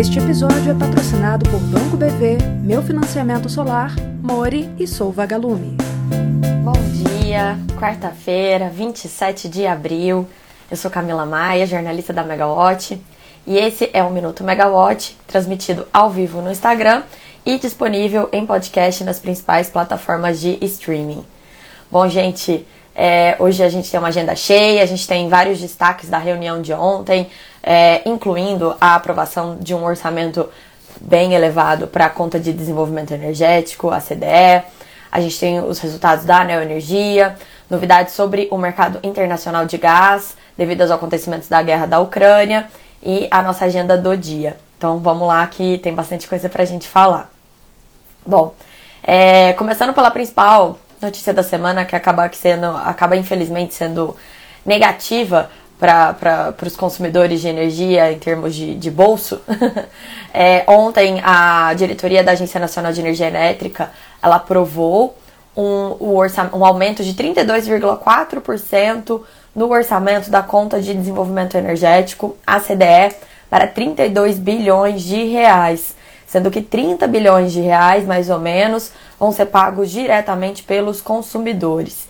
Este episódio é patrocinado por Banco BV, Meu Financiamento Solar, Mori e Sou Vagalume. Bom dia, quarta-feira, 27 de abril. Eu sou Camila Maia, jornalista da Megawatt, e esse é o Minuto Megawatt, transmitido ao vivo no Instagram e disponível em podcast nas principais plataformas de streaming. Bom, gente, é, hoje a gente tem uma agenda cheia, a gente tem vários destaques da reunião de ontem, é, incluindo a aprovação de um orçamento bem elevado para a conta de desenvolvimento energético, a CDE. A gente tem os resultados da Neoenergia, novidades sobre o mercado internacional de gás, devido aos acontecimentos da guerra da Ucrânia, e a nossa agenda do dia. Então vamos lá que tem bastante coisa para a gente falar. Bom, é, começando pela principal notícia da semana, que acaba, sendo, acaba infelizmente sendo negativa para os consumidores de energia em termos de, de bolso. é, ontem a diretoria da Agência Nacional de Energia Elétrica ela aprovou um, um, um aumento de 32,4% no orçamento da conta de desenvolvimento energético, a CDE, para 32 bilhões de reais, sendo que 30 bilhões de reais, mais ou menos, vão ser pagos diretamente pelos consumidores.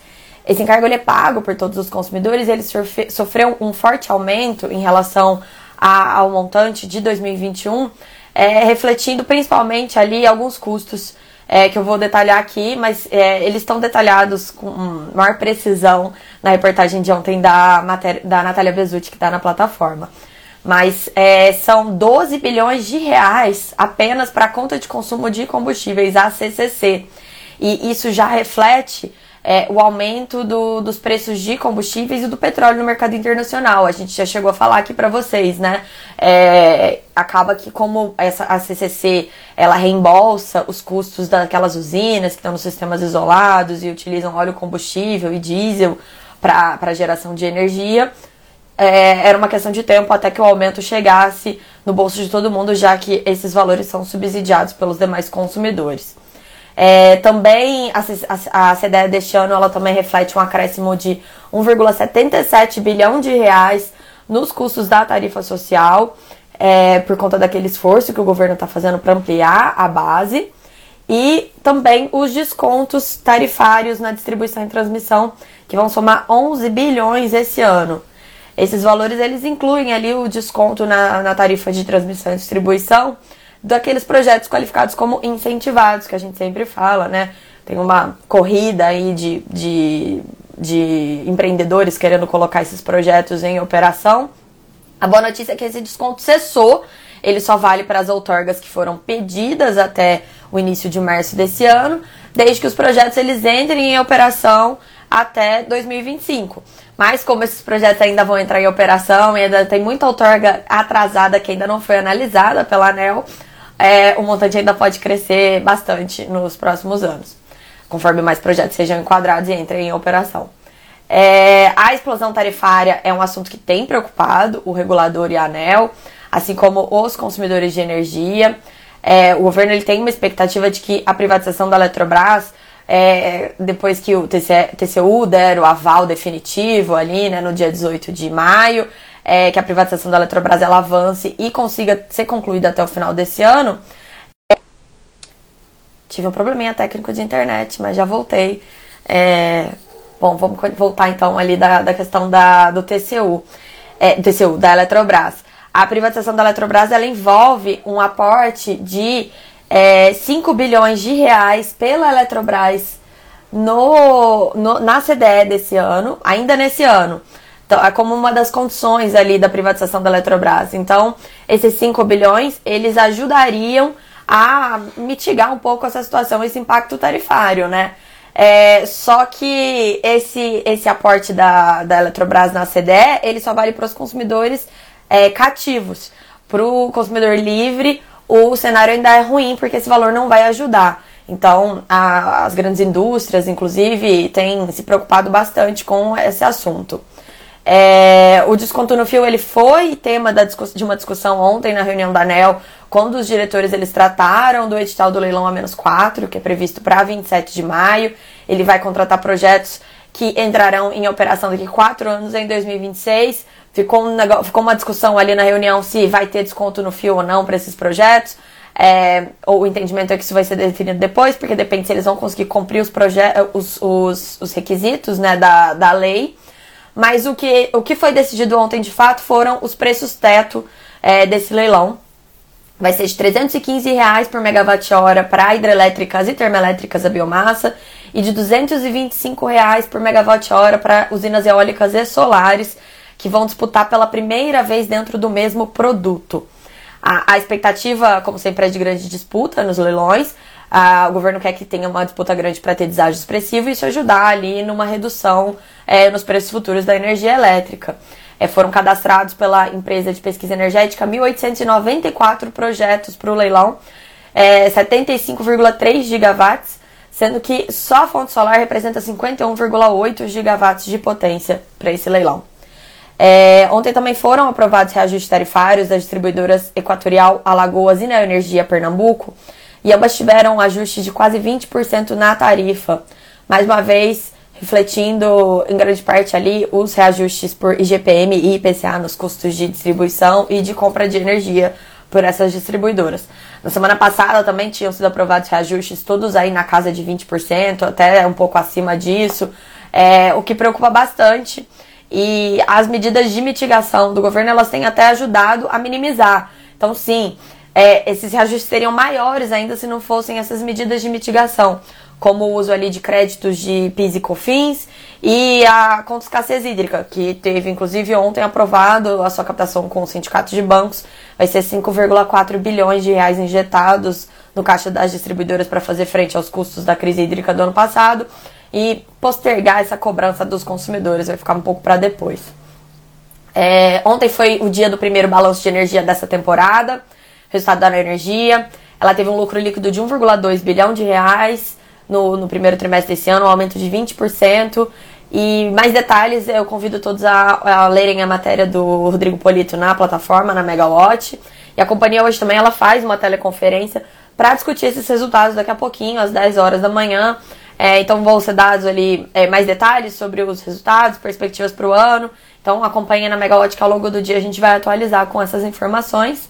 Esse encargo é pago por todos os consumidores ele sofreu um forte aumento em relação a, ao montante de 2021, é, refletindo principalmente ali alguns custos é, que eu vou detalhar aqui, mas é, eles estão detalhados com maior precisão na reportagem de ontem da, matéria, da Natália Bezutti, que está na plataforma. Mas é, são 12 bilhões de reais apenas para a conta de consumo de combustíveis, a CCC. E isso já reflete é, o aumento do, dos preços de combustíveis e do petróleo no mercado internacional. A gente já chegou a falar aqui para vocês, né? É, acaba que como essa, a CCC ela reembolsa os custos daquelas usinas que estão nos sistemas isolados e utilizam óleo combustível e diesel para geração de energia, é, era uma questão de tempo até que o aumento chegasse no bolso de todo mundo, já que esses valores são subsidiados pelos demais consumidores. É, também a, a, CDE deste ano ela também reflete um acréscimo de 1,77 bilhão de reais nos custos da tarifa social, é, por conta daquele esforço que o governo está fazendo para ampliar a base, e também os descontos tarifários na distribuição e transmissão, que vão somar 11 bilhões esse ano. Esses valores eles incluem ali o desconto na, na tarifa de transmissão e distribuição, daqueles projetos qualificados como incentivados, que a gente sempre fala, né? Tem uma corrida aí de, de, de empreendedores querendo colocar esses projetos em operação. A boa notícia é que esse desconto cessou, ele só vale para as outorgas que foram pedidas até o início de março desse ano, desde que os projetos eles entrem em operação até 2025. Mas como esses projetos ainda vão entrar em operação e ainda tem muita outorga atrasada que ainda não foi analisada pela ANEL, é, o montante ainda pode crescer bastante nos próximos anos, conforme mais projetos sejam enquadrados e entrem em operação. É, a explosão tarifária é um assunto que tem preocupado o regulador e a ANEL, assim como os consumidores de energia. É, o governo ele tem uma expectativa de que a privatização da Eletrobras, é, depois que o TCU der o aval definitivo ali, né, no dia 18 de maio, é, que a privatização da Eletrobras ela avance e consiga ser concluída até o final desse ano. É, tive um probleminha técnico de internet, mas já voltei. É, bom, vamos voltar então ali da, da questão da, do TCU, é, TCU, da Eletrobras. A privatização da Eletrobras ela envolve um aporte de é, 5 bilhões de reais pela Eletrobras no, no, na CDE desse ano, ainda nesse ano. Então, é como uma das condições ali da privatização da Eletrobras. Então, esses 5 bilhões, eles ajudariam a mitigar um pouco essa situação, esse impacto tarifário, né? É, só que esse, esse aporte da, da Eletrobras na CDE, ele só vale para os consumidores é, cativos. Para o consumidor livre, o cenário ainda é ruim, porque esse valor não vai ajudar. Então, a, as grandes indústrias, inclusive, têm se preocupado bastante com esse assunto. É, o desconto no fio ele foi tema da, de uma discussão ontem na reunião da ANEL, quando os diretores eles trataram do edital do leilão a menos 4, que é previsto para 27 de maio. Ele vai contratar projetos que entrarão em operação daqui quatro anos, em 2026. Ficou, um negócio, ficou uma discussão ali na reunião se vai ter desconto no fio ou não para esses projetos. É, ou o entendimento é que isso vai ser definido depois, porque depende se eles vão conseguir cumprir os, os, os, os requisitos né, da, da lei. Mas o que, o que foi decidido ontem de fato foram os preços teto é, desse leilão. Vai ser de 315 reais por megawatt-hora para hidrelétricas e termoelétricas a biomassa e de 225 reais por megawatt-hora para usinas eólicas e solares que vão disputar pela primeira vez dentro do mesmo produto. A, a expectativa, como sempre, é de grande disputa nos leilões. Ah, o governo quer que tenha uma disputa grande para ter deságio expressivo e isso ajudar ali numa redução é, nos preços futuros da energia elétrica. É, foram cadastrados pela empresa de pesquisa energética 1.894 projetos para o leilão, é, 75,3 gigawatts, sendo que só a fonte solar representa 51,8 gigawatts de potência para esse leilão. É, ontem também foram aprovados reajustes tarifários das distribuidoras Equatorial, Alagoas e Neoenergia Pernambuco, e ambas tiveram um ajuste de quase 20% na tarifa. Mais uma vez, refletindo em grande parte ali os reajustes por IGPM e IPCA nos custos de distribuição e de compra de energia por essas distribuidoras. Na semana passada também tinham sido aprovados reajustes, todos aí na casa de 20%, até um pouco acima disso, é, o que preocupa bastante e as medidas de mitigação do governo, elas têm até ajudado a minimizar. Então, sim, é, esses reajustes seriam maiores ainda se não fossem essas medidas de mitigação, como o uso ali de créditos de PIS e COFINS e a conta escassez hídrica, que teve inclusive ontem aprovado a sua captação com o sindicato de bancos, vai ser 5,4 bilhões de reais injetados no caixa das distribuidoras para fazer frente aos custos da crise hídrica do ano passado e postergar essa cobrança dos consumidores, vai ficar um pouco para depois. É, ontem foi o dia do primeiro balanço de energia dessa temporada, resultado da energia. Ela teve um lucro líquido de 1,2 bilhão de reais no, no primeiro trimestre desse ano, um aumento de 20%. E mais detalhes, eu convido todos a, a, lerem a matéria do Rodrigo Polito na plataforma, na Megawatt. E a companhia hoje também ela faz uma teleconferência para discutir esses resultados daqui a pouquinho, às 10 horas da manhã. É, então vão ser dados ali é, mais detalhes sobre os resultados, perspectivas para o ano. Então acompanhe na que ao longo do dia a gente vai atualizar com essas informações.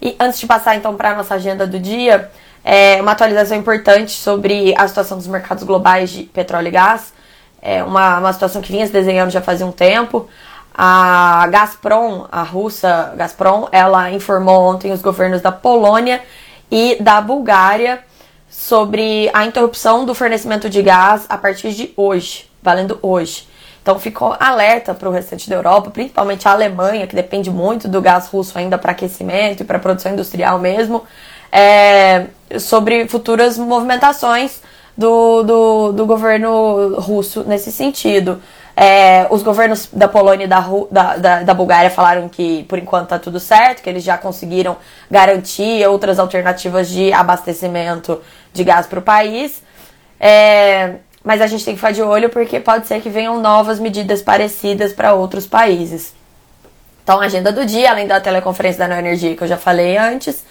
E antes de passar então para a nossa agenda do dia, é uma atualização importante sobre a situação dos mercados globais de petróleo e gás. É uma, uma situação que vinha se desenhando já fazia um tempo. A Gazprom, a russa Gazprom, ela informou ontem os governos da Polônia e da Bulgária sobre a interrupção do fornecimento de gás a partir de hoje, valendo hoje. Então ficou alerta para o restante da Europa, principalmente a Alemanha, que depende muito do gás russo ainda para aquecimento e para produção industrial mesmo, é, sobre futuras movimentações do, do, do governo russo nesse sentido. É, os governos da Polônia e da, da, da, da, Bulgária falaram que por enquanto está tudo certo, que eles já conseguiram garantir outras alternativas de abastecimento de gás para o país. É, mas a gente tem que ficar de olho porque pode ser que venham novas medidas parecidas para outros países. Então, a agenda do dia, além da teleconferência da Nova Energia que eu já falei antes,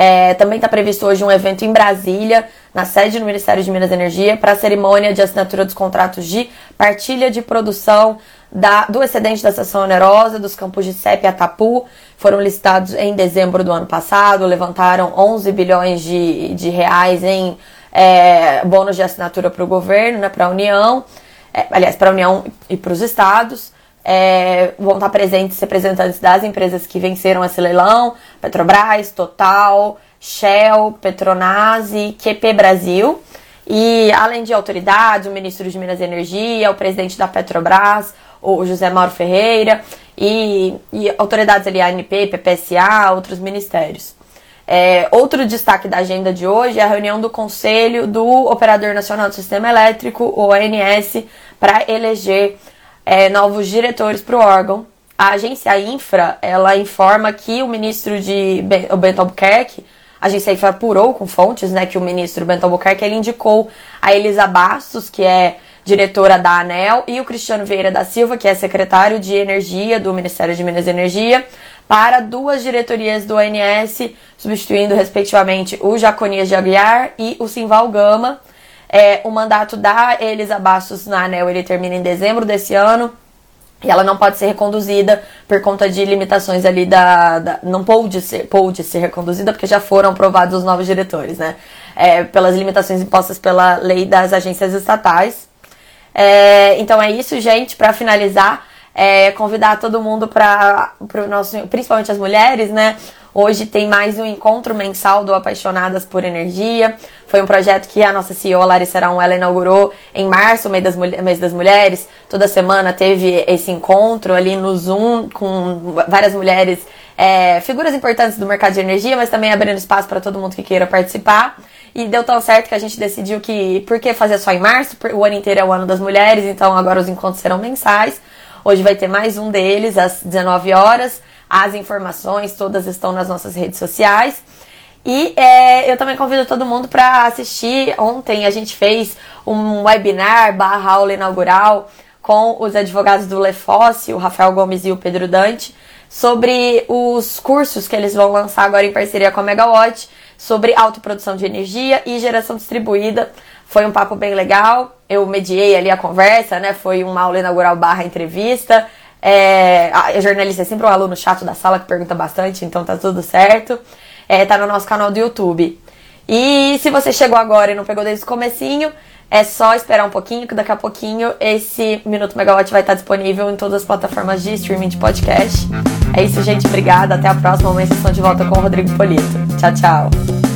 é, também está previsto hoje um evento em Brasília, na sede do Ministério de Minas e Energia, para a cerimônia de assinatura dos contratos de partilha de produção da, do excedente da seção onerosa dos campos de CEP e Atapu. Foram listados em dezembro do ano passado, levantaram 11 bilhões de, de reais em é, bônus de assinatura para o governo, né, para a União, é, aliás, para a União e para os estados. É, vão estar presentes representantes das empresas que venceram esse leilão, Petrobras, Total, Shell, Petronas e QP Brasil. E além de autoridades, o ministro de Minas e Energia, o presidente da Petrobras, o José Mauro Ferreira, e, e autoridades ali, ANP, PPSA, outros ministérios. É, outro destaque da agenda de hoje é a reunião do Conselho do Operador Nacional do Sistema Elétrico, o ONS, para eleger é, novos diretores para o órgão. A agência Infra, ela informa que o ministro de o Bento Albuquerque, a agência Infra apurou com fontes, né, que o ministro Bento Albuquerque, ele indicou a Elisa Bastos, que é diretora da ANEL, e o Cristiano Vieira da Silva, que é secretário de Energia do Ministério de Minas e Energia, para duas diretorias do ONS, substituindo respectivamente o Jaconias de Aguiar e o Simval Gama. É, o mandato da Elisa Bastos na ANEL ele termina em dezembro desse ano. E ela não pode ser reconduzida por conta de limitações ali da. da não pôde ser, pôde ser reconduzida porque já foram aprovados os novos diretores, né? É, pelas limitações impostas pela lei das agências estatais. É, então é isso, gente. Para finalizar, é, convidar todo mundo para o nosso, principalmente as mulheres, né? Hoje tem mais um encontro mensal do Apaixonadas por Energia. Foi um projeto que a nossa CEO, Larissa Arão, ela inaugurou em março, mês das, mês das mulheres. Toda semana teve esse encontro ali no Zoom com várias mulheres, é, figuras importantes do mercado de energia, mas também abrindo espaço para todo mundo que queira participar. E deu tão certo que a gente decidiu que, por que fazer só em março? O ano inteiro é o ano das mulheres, então agora os encontros serão mensais. Hoje vai ter mais um deles às 19 horas. As informações todas estão nas nossas redes sociais. E é, eu também convido todo mundo para assistir. Ontem a gente fez um webinar barra aula inaugural com os advogados do Lefosse, o Rafael Gomes e o Pedro Dante, sobre os cursos que eles vão lançar agora em parceria com a Megawatt, sobre autoprodução de energia e geração distribuída. Foi um papo bem legal. Eu mediei ali a conversa, né? Foi uma aula inaugural barra entrevista. É, a jornalista é sempre um aluno chato da sala que pergunta bastante, então tá tudo certo. É, tá no nosso canal do YouTube. E se você chegou agora e não pegou desde o comecinho, é só esperar um pouquinho, que daqui a pouquinho esse Minuto Megawatt vai estar disponível em todas as plataformas de streaming de podcast. É isso, gente. Obrigada. Até a próxima. Amanhã vocês estão de volta com o Rodrigo Polito. Tchau, tchau.